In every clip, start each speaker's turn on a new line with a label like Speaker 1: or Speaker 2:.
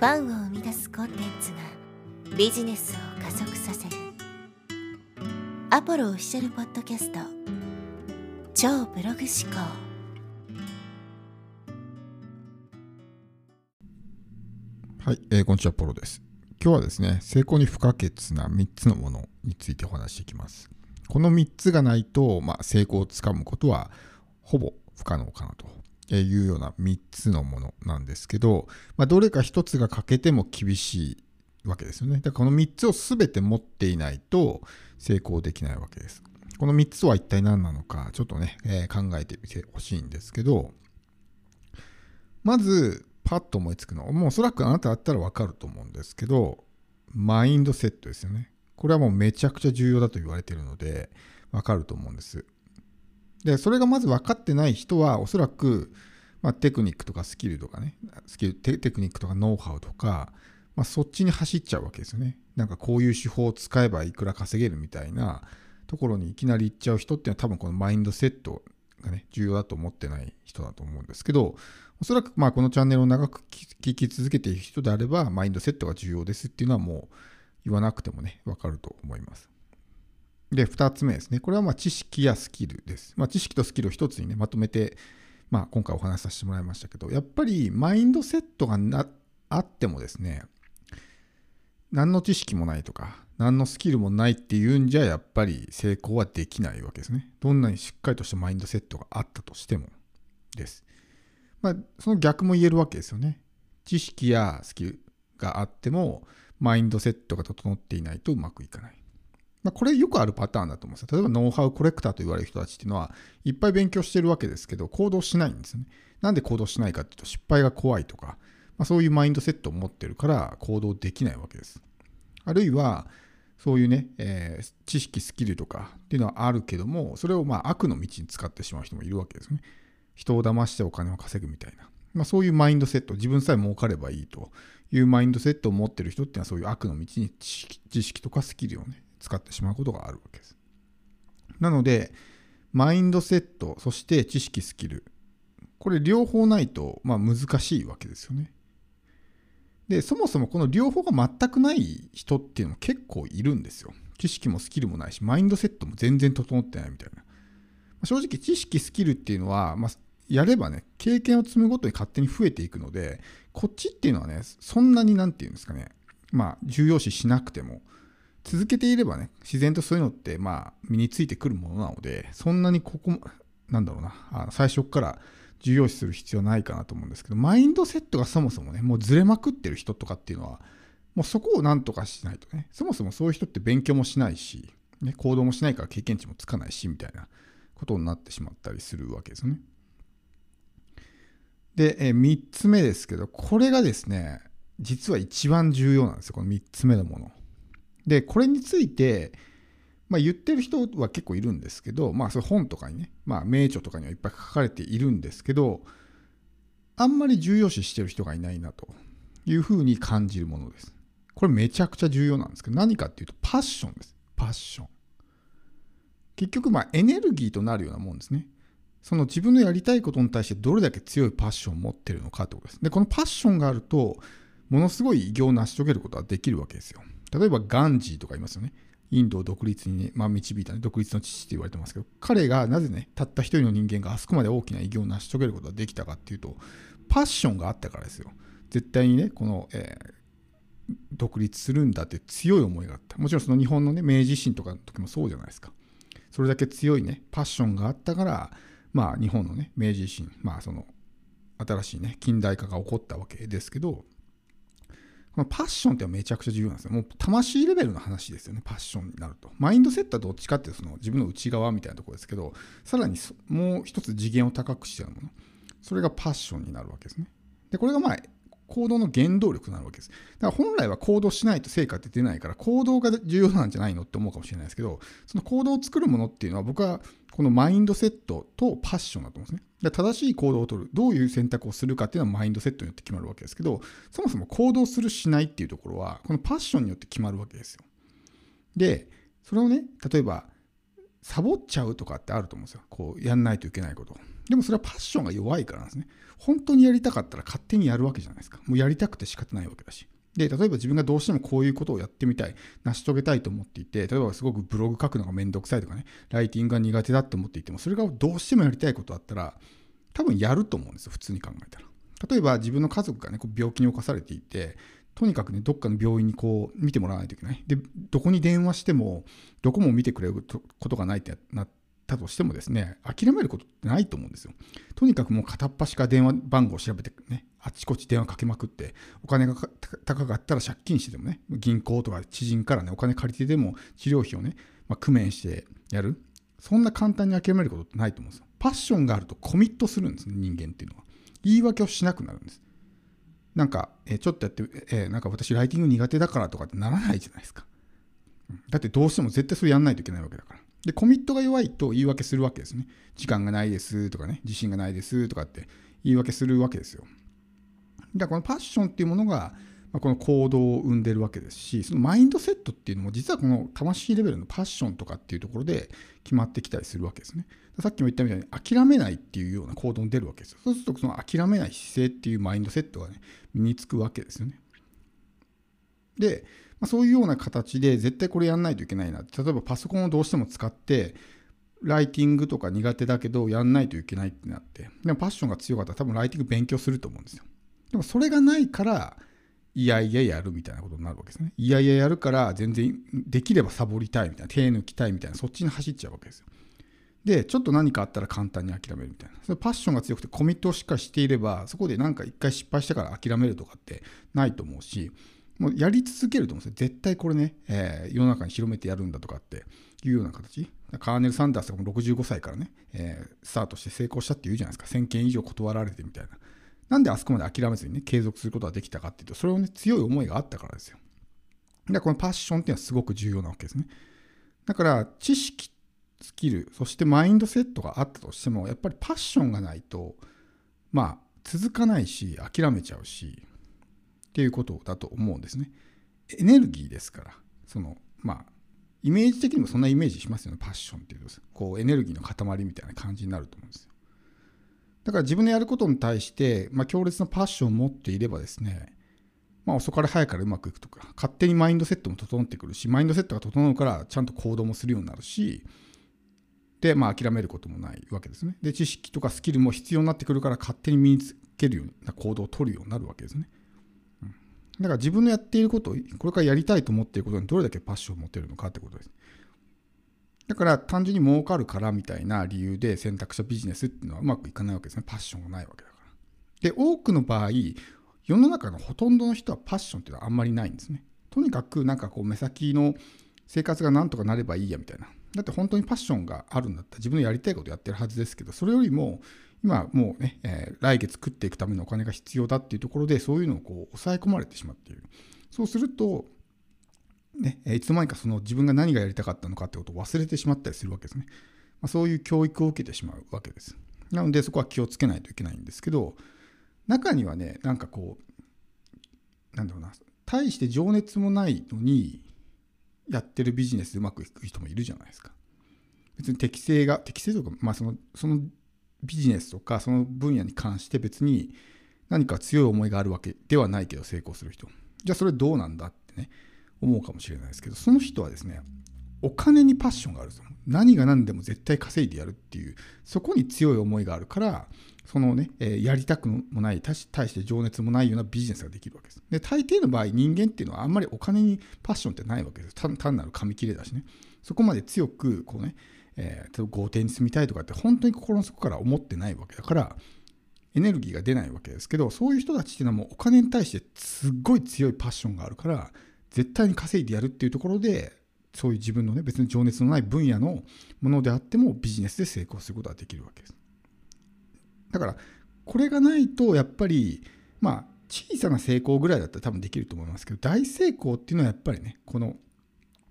Speaker 1: ファンを生み出すコンテンツがビジネスを加速させるアポロオフィシャルポッドキャスト超ブログ思考
Speaker 2: はい、えー、こんにちは、ポロです。今日はですね、成功に不可欠な3つのものについてお話していきます。この3つがないと、まあ、成功をつかむことはほぼ不可能かなというような3つのものなんですけど、まあ、どれか1つが欠けても厳しいわけですよね。だからこの3つを全て持っていないと成功できないわけです。この3つは一体何なのか、ちょっとね、えー、考えてみてほしいんですけど、まず、パッと思いつくのは、もうおそらくあなただったらわかると思うんですけど、マインドセットですよね。これはもうめちゃくちゃ重要だと言われているので、わかると思うんです。で、それがまず分かってない人は、おそらく、まあ、テクニックとかスキルとかね、スキルテテクニックとかノウハウとか、まあ、そっちに走っちゃうわけですよね。なんかこういう手法を使えばいくら稼げるみたいなところにいきなり行っちゃう人っていうのは多分このマインドセットがね、重要だと思ってない人だと思うんですけど、おそらくまあこのチャンネルを長く聞き続けている人であれば、マインドセットが重要ですっていうのはもう言わなくてもね、わかると思います。で、2つ目ですね。これはま知識やスキルです。まあ、知識とスキルを1つにね、まとめて、まあ、今回お話しさせてもらいましたけど、やっぱりマインドセットがあってもですね、何の知識もないとか、何のスキルもないっていうんじゃ、やっぱり成功はできないわけですね。どんなにしっかりとしたマインドセットがあったとしてもです。まあ、その逆も言えるわけですよね。知識やスキルがあっても、マインドセットが整っていないとうまくいかない。まあ、これよくあるパターンだと思うんですよ。例えばノウハウコレクターと言われる人たちっていうのは、いっぱい勉強してるわけですけど、行動しないんですよね。なんで行動しないかっていうと、失敗が怖いとか、まあ、そういうマインドセットを持ってるから行動できないわけです。あるいは、そういうね、えー、知識、スキルとかっていうのはあるけども、それをまあ悪の道に使ってしまう人もいるわけですね。人を騙してお金を稼ぐみたいな。まあ、そういうマインドセット、自分さえ儲かればいいというマインドセットを持ってる人っていうのはそういう悪の道に知識とかスキルをね、使ってしまうことがあるわけです。なので、マインドセット、そして知識、スキル。これ両方ないと、まあ、難しいわけですよね。で、そもそもこの両方が全くない人っていうのも結構いるんですよ。知識もスキルもないし、マインドセットも全然整ってないみたいな。正直、知識、スキルっていうのは、まあ、やればね、経験を積むごとに勝手に増えていくので、こっちっていうのはね、そんなになんていうんですかね、まあ、重要視しなくても、続けていればね、自然とそういうのって、まあ、身についてくるものなので、そんなにここ、なんだろうな、あの最初から重要視する必要ないかなと思うんですけど、マインドセットがそもそもね、もうずれまくってる人とかっていうのは、もうそこをなんとかしないとね、そもそもそういう人って勉強もしないし、ね、行動もしないから経験値もつかないし、みたいなことになってしまったりするわけですよね。で、え3つ目ですけど、これがですね、実は一番重要なんですよ、この3つ目のもの。で、これについて、まあ、言ってる人は結構いるんですけど、まあ、それ本とかにね、まあ、名著とかにはいっぱい書かれているんですけど、あんまり重要視してる人がいないなというふうに感じるものです。これめちゃくちゃ重要なんですけど、何かっていうと、パッションです。パッション。結局、まあ、エネルギーとなるようなもんですね。その自分のやりたいことに対してどれだけ強いパッションを持ってるのかってことです。で、このパッションがあると、ものすごい偉業を成し遂げることができるわけですよ。例えばガンジーとかいますよね。インドを独立に、ね、まあ、導いた、ね、独立の父って言われてますけど、彼がなぜね、たった一人の人間があそこまで大きな偉業を成し遂げることができたかっていうと、パッションがあったからですよ。絶対にね、この、えー、独立するんだって強い思いがあった。もちろんその日本のね、明治維新とかの時もそうじゃないですか。それだけ強いね、パッションがあったから、まあ日本のね、明治維新、まあその新しいね、近代化が起こったわけですけど、このパッションってめちゃくちゃ重要なんですよ。もう魂レベルの話ですよね、パッションになると。マインドセットはどっちかっていうとその自分の内側みたいなところですけど、さらにもう一つ次元を高くしちゃうもの。それがパッションになるわけですね。で、これがまあ行動の原動力になるわけです。だから本来は行動しないと成果って出ないから、行動が重要なんじゃないのって思うかもしれないですけど、その行動を作るものっていうのは僕はこのマインドセットとパッションだと思うんですね。で正しい行動をとる、どういう選択をするかっていうのはマインドセットによって決まるわけですけど、そもそも行動するしないっていうところは、このパッションによって決まるわけですよ。で、それをね、例えば、サボっちゃうとかってあると思うんですよ。こう、やんないといけないこと。でもそれはパッションが弱いからなんですね。本当にやりたかったら勝手にやるわけじゃないですか。もうやりたくて仕方ないわけだし。で、例えば自分がどうしてもこういうことをやってみたい、成し遂げたいと思っていて、例えばすごくブログ書くのがめんどくさいとかね、ライティングが苦手だって思っていても、それがどうしてもやりたいことだったら、多分やると思うんですよ、普通に考えたら。例えば自分の家族がね、こう病気に侵されていて、とにかくね、どっかの病院にこう見てもらわないといけない。で、どこに電話しても、どこも見てくれることがないってなったとしてもですね、諦めることってないと思うんですよ。とにかくもう片っ端から電話番号を調べてね、あちこち電話かけまくって、お金が高かったら借金してでもね、銀行とか知人からね、お金借りてでも治療費をね、まあ、工面してやる。そんな簡単に諦めることってないと思うんですよ。パッションがあるとコミットするんですね、人間っていうのは。言い訳をしなくなるんです。なんか、えー、ちょっとやって、えー、なんか私ライティング苦手だからとかってならないじゃないですか。だってどうしても絶対それやんないといけないわけだから。で、コミットが弱いと言い訳するわけですね。時間がないですとかね、自信がないですとかって言い訳するわけですよ。だからこのパッションっていうものが、ま、この行動を生んでるわけですし、そのマインドセットっていうのも実はこの魂レベルのパッションとかっていうところで決まってきたりするわけですね。さっきも言ったみたいに諦めないっていうような行動に出るわけですよ。そうするとその諦めない姿勢っていうマインドセットがね、身につくわけですよね。で、まあ、そういうような形で絶対これやんないといけないな。例えばパソコンをどうしても使って、ライティングとか苦手だけどやんないといけないってなって、でもパッションが強かったら多分ライティング勉強すると思うんですよ。でもそれがないから、いやいややるみたいなことになるわけですね。いやいややるから全然できればサボりたいみたいな、手抜きたいみたいな、そっちに走っちゃうわけですよ。で、ちょっと何かあったら簡単に諦めるみたいな。それパッションが強くてコミットをしっかりしていれば、そこで何か一回失敗してから諦めるとかってないと思うし、もうやり続けると思うんですよ。絶対これね、えー、世の中に広めてやるんだとかっていうような形。カーネル・サンダースがも65歳からね、えー、スタートして成功したっていうじゃないですか。1000件以上断られてみたいな。なんであそこまで諦めずにね、継続することができたかっていうと、それをね、強い思いがあったからですよ。だからこのパッションっていうのはすごく重要なわけですね。だから、知識、スキル、そしてマインドセットがあったとしても、やっぱりパッションがないと、まあ、続かないし、諦めちゃうし、っていうことだと思うんですね。エネルギーですから、その、まあ、イメージ的にもそんなイメージしますよね、パッションっていうと、こうエネルギーの塊みたいな感じになると思うんですよ。だから自分のやることに対して、まあ、強烈なパッションを持っていればですね、まあ、遅かれ早かれうまくいくとか、勝手にマインドセットも整ってくるし、マインドセットが整うからちゃんと行動もするようになるし、で、まあ、諦めることもないわけですね。で、知識とかスキルも必要になってくるから、勝手に身につけるような行動を取るようになるわけですね。だから自分のやっていること、これからやりたいと思っていることにどれだけパッションを持てるのかってことです。だから単純に儲かるからみたいな理由で選択したビジネスっていうのはうまくいかないわけですね。パッションがないわけだから。で、多くの場合、世の中のほとんどの人はパッションっていうのはあんまりないんですね。とにかくなんかこう目先の生活がなんとかなればいいやみたいな。だって本当にパッションがあるんだったら自分のやりたいことやってるはずですけど、それよりも今もうね、えー、来月食っていくためのお金が必要だっていうところで、そういうのをこう抑え込まれてしまっている。そうすると、ね、いつの間にかその自分が何がやりたかったのかってことを忘れてしまったりするわけですね。まあ、そういう教育を受けてしまうわけです。なのでそこは気をつけないといけないんですけど、中にはね、なんかこう、なんだろうな、大して情熱もないのに、やってるビジネスでうまくいく人もいるじゃないですか。別に適性が、適性とか、まあその、そのビジネスとかその分野に関して別に何か強い思いがあるわけではないけど成功する人じゃあそれどうなんだってね思うかもしれないですけどその人はですねお金にパッションがあるぞ何が何でも絶対稼いでやるっていうそこに強い思いがあるからそのね、えー、やりたくもない対して情熱もないようなビジネスができるわけです。で大抵の場合人間っていうのはあんまりお金にパッションってないわけです。単なる紙切れだしね。そこまで強くこうねえー、豪邸に住みたいとかって本当に心の底から思ってないわけだからエネルギーが出ないわけですけどそういう人たちっていうのはもうお金に対してすっごい強いパッションがあるから絶対に稼いでやるっていうところでそういう自分のね別に情熱のない分野のものであってもビジネスで成功することができるわけですだからこれがないとやっぱりまあ小さな成功ぐらいだったら多分できると思いますけど大成功っていうのはやっぱりねこの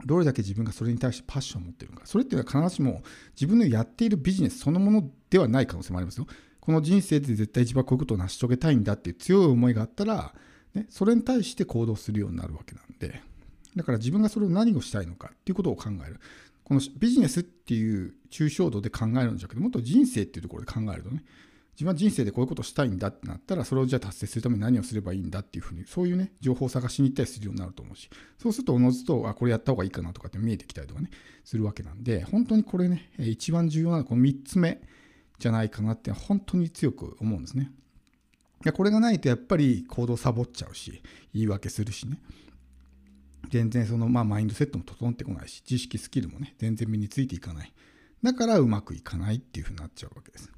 Speaker 2: どれだけ自分がそれに対してパッションを持ってるのか。それっていうのは必ずしも自分のやっているビジネスそのものではない可能性もありますよ。この人生で絶対一番こういうことを成し遂げたいんだっていう強い思いがあったら、ね、それに対して行動するようになるわけなんで、だから自分がそれを何をしたいのかっていうことを考える。このビジネスっていう抽象度で考えるんじゃなくてもっと人生っていうところで考えるとね自分は人生でこういうことをしたいんだってなったらそれをじゃあ達成するために何をすればいいんだっていうふうにそういうね情報を探しに行ったりするようになると思うしそうするとおのずとあこれやった方がいいかなとかって見えてきたりとかねするわけなんで本当にこれね一番重要なのはこの3つ目じゃないかなって本当に強く思うんですね。これがないとやっぱり行動サボっちゃうし言い訳するしね。全然そのまあマインドセットも整ってこないし知識スキルもね全然身についていかない。だからうまくいかないっていうふうになっちゃうわけです。